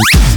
Peace.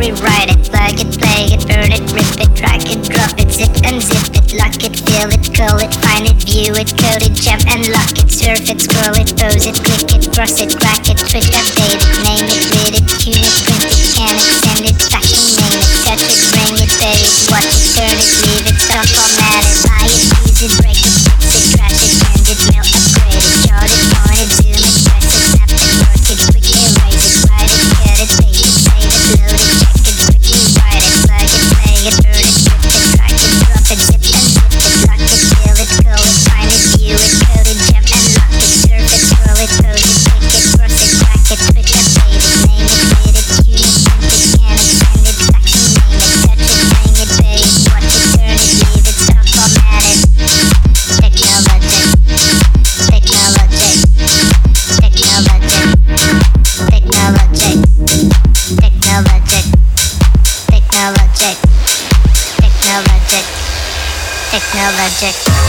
rewrite it, plug it, play it, burn it, rip it, drag it, drop it, zip unzip it, lock it, fill it, curl it, find it, view it, code it, jump and lock it, surf it, scroll it, pose it, click it, cross it, crack it, switch, update it, name project.